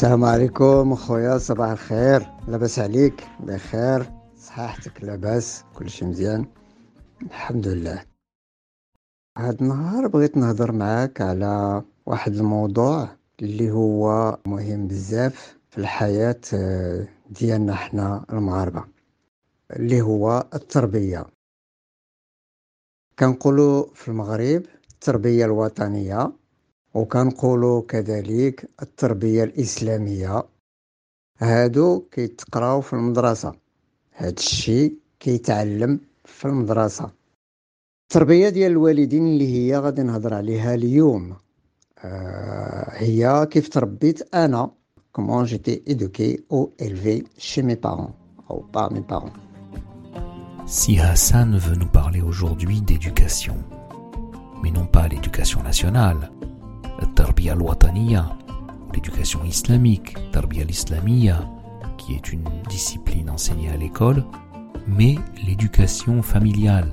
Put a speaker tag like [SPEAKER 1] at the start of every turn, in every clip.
[SPEAKER 1] السلام عليكم اخويا صباح الخير. لاباس عليك؟ بخير. صحتك لاباس؟ كلشي مزيان؟ الحمد لله. هاد النهار بغيت نهضر معاك على واحد الموضوع اللي هو مهم بزاف في الحياة آه، ديالنا حنا المغاربة اللي هو التربية. كنقولوا في المغرب التربية الوطنية. وكنقولوا كذلك التربية الإسلامية هادو كيتقراو في المدرسة هاد الشيء كيتعلم في المدرسة التربية ديال الوالدين اللي هي غادي نهضر عليها اليوم آه هي كيف تربيت أنا comment j'étais éduqué ou élevé chez mes parents ou par mes parents
[SPEAKER 2] Si Hassan veut nous parler aujourd'hui d'éducation, mais non pas l'éducation nationale, la tarbiya al-wataniya, ou l'éducation islamique, tarbiya al-islamiyya, qui est une discipline enseignée à l'école, mais l'éducation familiale,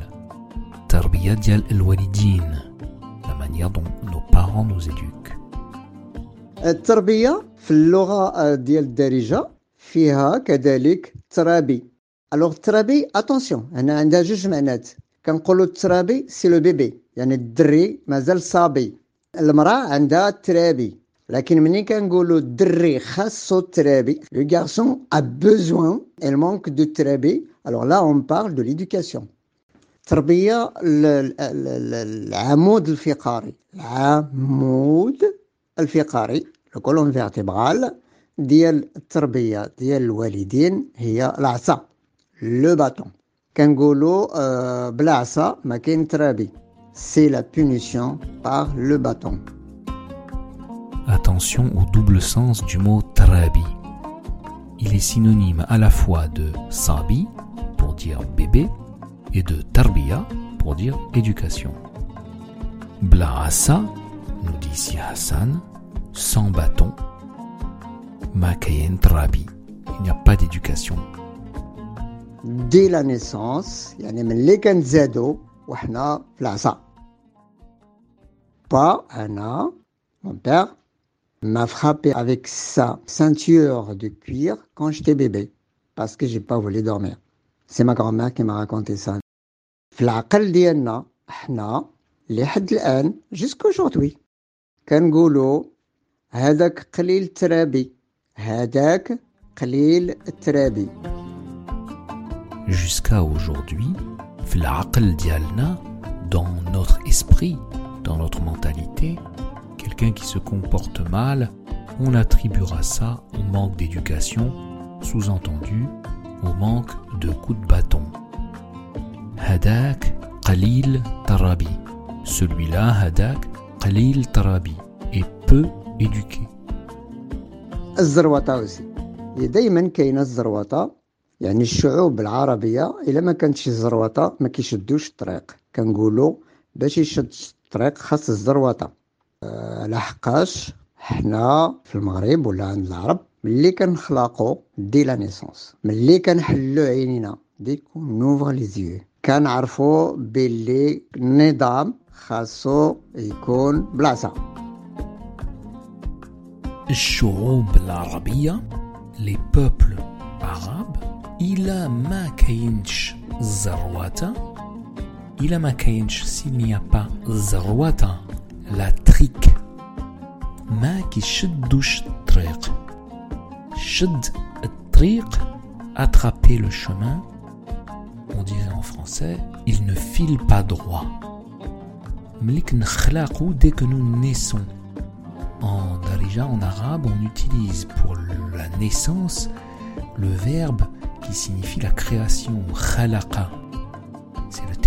[SPEAKER 2] tarbiya dial al-walidin, la manière dont nos parents nous éduquent.
[SPEAKER 1] التربية في اللغة آه، ديال الدارجة فيها كذلك ترابي الوغ الترابي اتونسيون هنا عندها جوج معنات كنقولوا الترابي سي لو بيبي يعني الدري مازال صابي المرأة عندها الترابي لكن ملي كنقولوا الدري خاصو الترابي لو غارسون ا بوزوان il manque de ترابي alors là on parle de l'éducation التربية ال- ال- ال- العمود الفقري العمود الفقري لو كولون فيرتيبرال ديال التربية ديال الوالدين هي العصا لو باتون كنقولوا آه، بلا عصا ما كاين ترابي c'est la punition par le bâton.
[SPEAKER 2] Attention au double sens du mot trabi. Il est synonyme à la fois de sabi pour dire bébé et de tarbiya pour dire éducation. Blaasa, nous dit si Hassan, sans bâton. Makayen trabi, il n'y a pas d'éducation.
[SPEAKER 1] Dès la naissance, il y a les في العصا با انا mon père m'a frappé avec sa ceinture de cuir quand j'étais bébé parce que j'ai pas voulu dormir c'est ma grand-mère qui m'a raconté ça في العقل ديالنا حنا لحد الان جوسكوجوردوي كنقولوا هذاك قليل الترابي هذاك قليل الترابي
[SPEAKER 2] Jusqu'à aujourd'hui, في العقل ديالنا, dans notre esprit, dans notre mentalité, quelqu'un qui se comporte mal, on attribuera ça au manque d'éducation, sous-entendu au manque de coups de bâton. Hadak qalil tarabi. Celui-là, Hadak qalil tarabi, est peu éduqué.
[SPEAKER 1] الزروطة وسي هي دايما كاينه الزروطة يعني الشعوب العربية إلا ما كانتش الزروطة ما كيشدوش الطريق كنقولوا باش يشد الطريق خاص الزروطة أه لحقاش حنا في المغرب ولا عند العرب ملي كنخلقوا دي لا نيسونس ملي كنحلو عينينا دي نوفر لي زيو. كنعرفوا باللي النظام خاصو يكون بلاصة.
[SPEAKER 2] الشعوب العربية les peuples arabes إلى ما كاينش الزرواتة إلى ما كاينش s'il n'y a pas الزرواتة la trique ما كيشدوش الطريق شد الطريق attraper le chemin on dirait en français il ne file pas droit ملي كنخلقو dès que nous naissons En Darija, en arabe, on utilise pour la naissance le verbe qui signifie la création, khalaqa. C'est le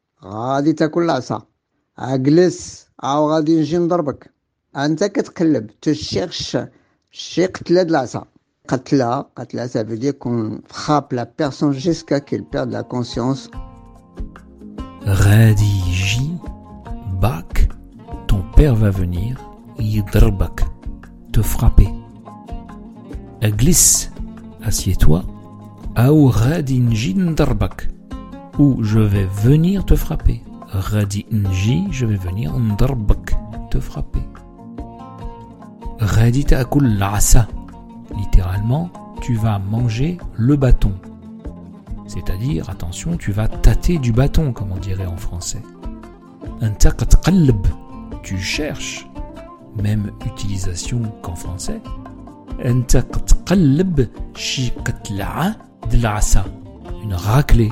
[SPEAKER 1] غادي تاكل العصا اجلس او غادي نجي نضربك انت كتقلب تشيرش شي قتله العصا قتله قتله ça veut dire qu'on frappe la personne jusqu'à qu'elle perde la conscience
[SPEAKER 2] غادي يجي باك ton père va venir يضربك te frapper اجلس assieds-toi او غادي نجي نضربك ou je vais venir te frapper. Radi nji, je vais venir ndarbak, te frapper. Radi ta'akul l'asa, littéralement, tu vas manger le bâton. C'est-à-dire, attention, tu vas tâter du bâton, comme on dirait en français. qalb, tu cherches, même utilisation qu'en français. qalb, une raclée,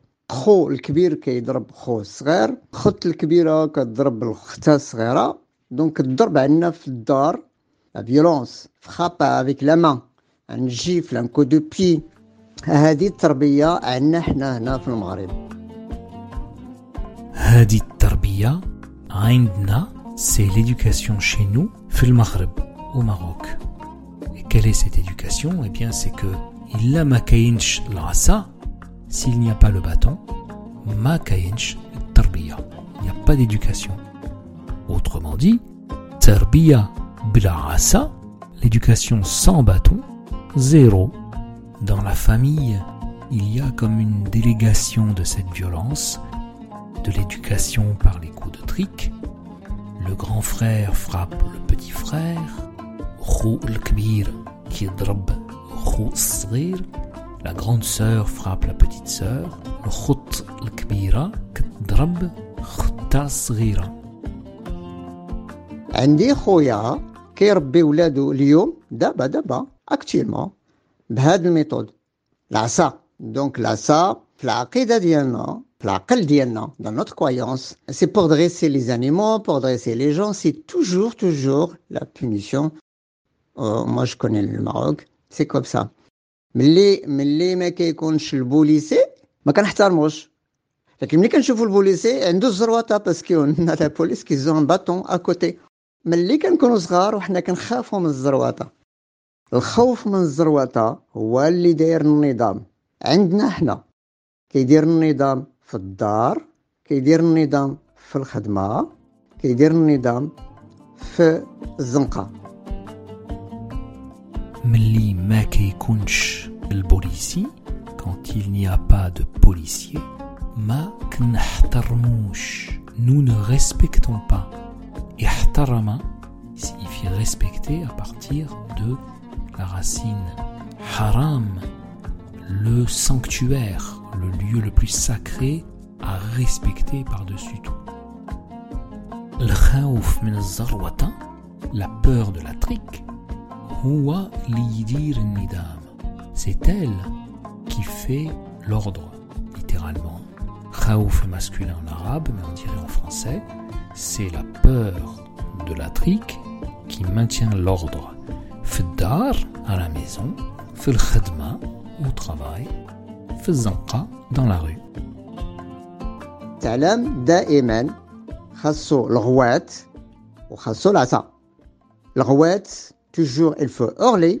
[SPEAKER 1] خو الكبير كيضرب خو الصغير خت الكبيرة كتضرب الختها الصغيرة. دونك الضرب عندنا في الدار فيولونس فخابا افيك لا مان ان جيف ان كو دو بي هذه التربية عندنا حنا هنا في المغرب.
[SPEAKER 2] هذه التربية عندنا سي l'éducation chez nous في المغرب et quelle est cette éducation? Eh bien c'est que إلا ما كاينش العصا S'il n'y a pas le bâton, ma kayench tarbiya. Il n'y a pas d'éducation. Autrement dit, tarbiya l'éducation sans bâton, zéro. Dans la famille, il y a comme une délégation de cette violence, de l'éducation par les coups de trique. Le grand frère frappe le petit frère. la grande sœur frappe la petite sœur الخط الكبيرة كتضرب ختها الصغيرة
[SPEAKER 1] عندي خويا كيربي ولادو اليوم دابا دابا اكتيلمون بهاد الميثود العصا دونك العصا في العقيدة ديالنا في العقل ديالنا dans notre croyance c'est pour dresser les animaux pour dresser les gens c'est toujours toujours la punition oh, moi je connais le Maroc c'est comme ça ملي ملي ما كيكونش البوليسي ما كنحترموش. لكن ملي كنشوفوا البوليسي عنده الزروطه باسكو لا بوليس كيزون باطون اكوتي ملي كنكونوا صغار وحنا كنخافوا من الزروطه الخوف من الزروطه هو اللي داير النظام. عندنا حنا كيدير النظام في الدار كيدير النظام في الخدمة كيدير النظام في الزنقة.
[SPEAKER 2] ملي ما كيكونش البوليسي quand il n'y a pas de policier ما كنحترموش nous ne respectons pas احترم signifie respecter à partir de la racine haram le sanctuaire le lieu le plus sacré à respecter par-dessus tout الخوف من الزروة la peur de la trique هو اللي النظام c'est elle qui fait l'ordre littéralement Khaouf masculin en arabe mais on dirait en français c'est la peur de la trique qui maintient l'ordre Fdar à la maison Fil khadma au travail Fizanqa dans la rue
[SPEAKER 1] تعلم دائما خاصو الغوات وخاصو العصا الغوات توجور الفو اورلي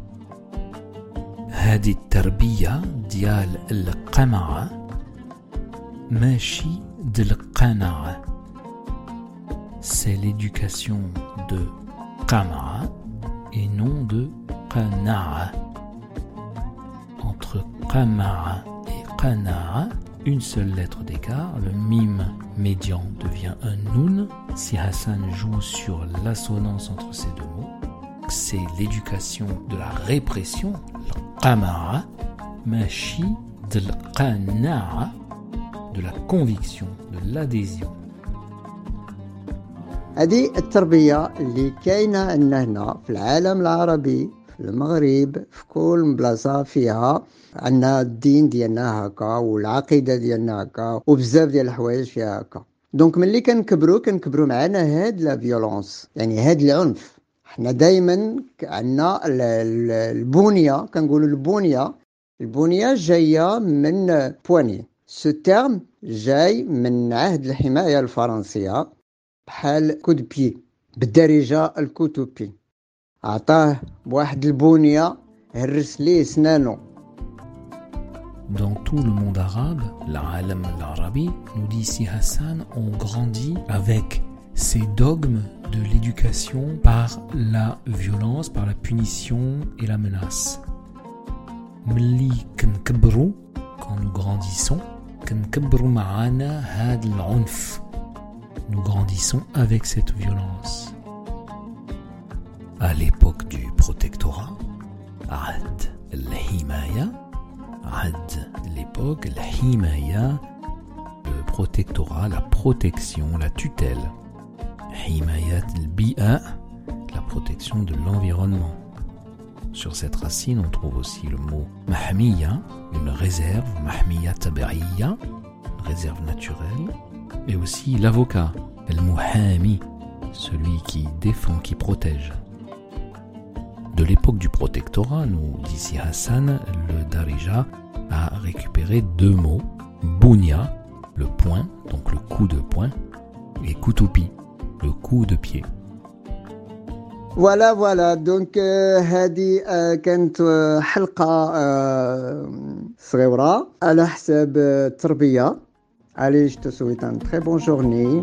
[SPEAKER 2] هذه التربية ديال القمع ماشي ديال القناعة. C'est l'éducation de qama'a et non de qana'a. Entre qama'a et qana'a, une seule lettre d'écart, le mime médian devient un nun. Si Hassan joue sur l'assonance entre ces deux mots, c'est l'éducation de la répression, qama'a, machi de l'qana'a, de la conviction, de l'adhésion.
[SPEAKER 1] هذه التربية اللي كاينة عندنا هنا في العالم العربي في المغرب في كل بلاصة فيها. عندنا الدين ديالنا هكا والعقيدة ديالنا هكا وبزاف ديال الحوايج فيها هكا. دونك ملي كنكبروا كنكبروا معنا هاد لا فيولونس يعني هاد العنف. حنا دائما عندنا البنية كنقولوا البنية البنية جاية من بواني. سو تيرم جاي من عهد الحماية الفرنسية بحال كود بي بالدارجة الكوتوبي. عطاه بواحد البنية هرس ليه سنانو.
[SPEAKER 2] Dans tout le monde arabe, l'Alam al-Arabi, nous dit si Hassan, ont grandi avec ces dogmes de l'éducation par la violence, par la punition et la menace. Mli quand nous grandissons, ma'ana had al-unf, nous grandissons avec cette violence. À l'époque du protectorat, Ad al-Himaya, Ad l'époque, al-Himaya, le protectorat, la protection, la tutelle. Himayat al-Bi'a, la protection de l'environnement. Sur cette racine, on trouve aussi le mot Mahmiya, une réserve, Mahmiya une réserve naturelle, et aussi l'avocat, El Muhami, celui qui défend, qui protège. De l'époque du protectorat, nous dit Hassan, le Darija a récupéré deux mots, Bunya, le point, donc le coup de poing, et Kutupi, le coup de pied.
[SPEAKER 1] Voilà, voilà. Donc, هذه كانت حلقة صغيرة على حساب التربية. Allez, je te souhaite une très bonne journée.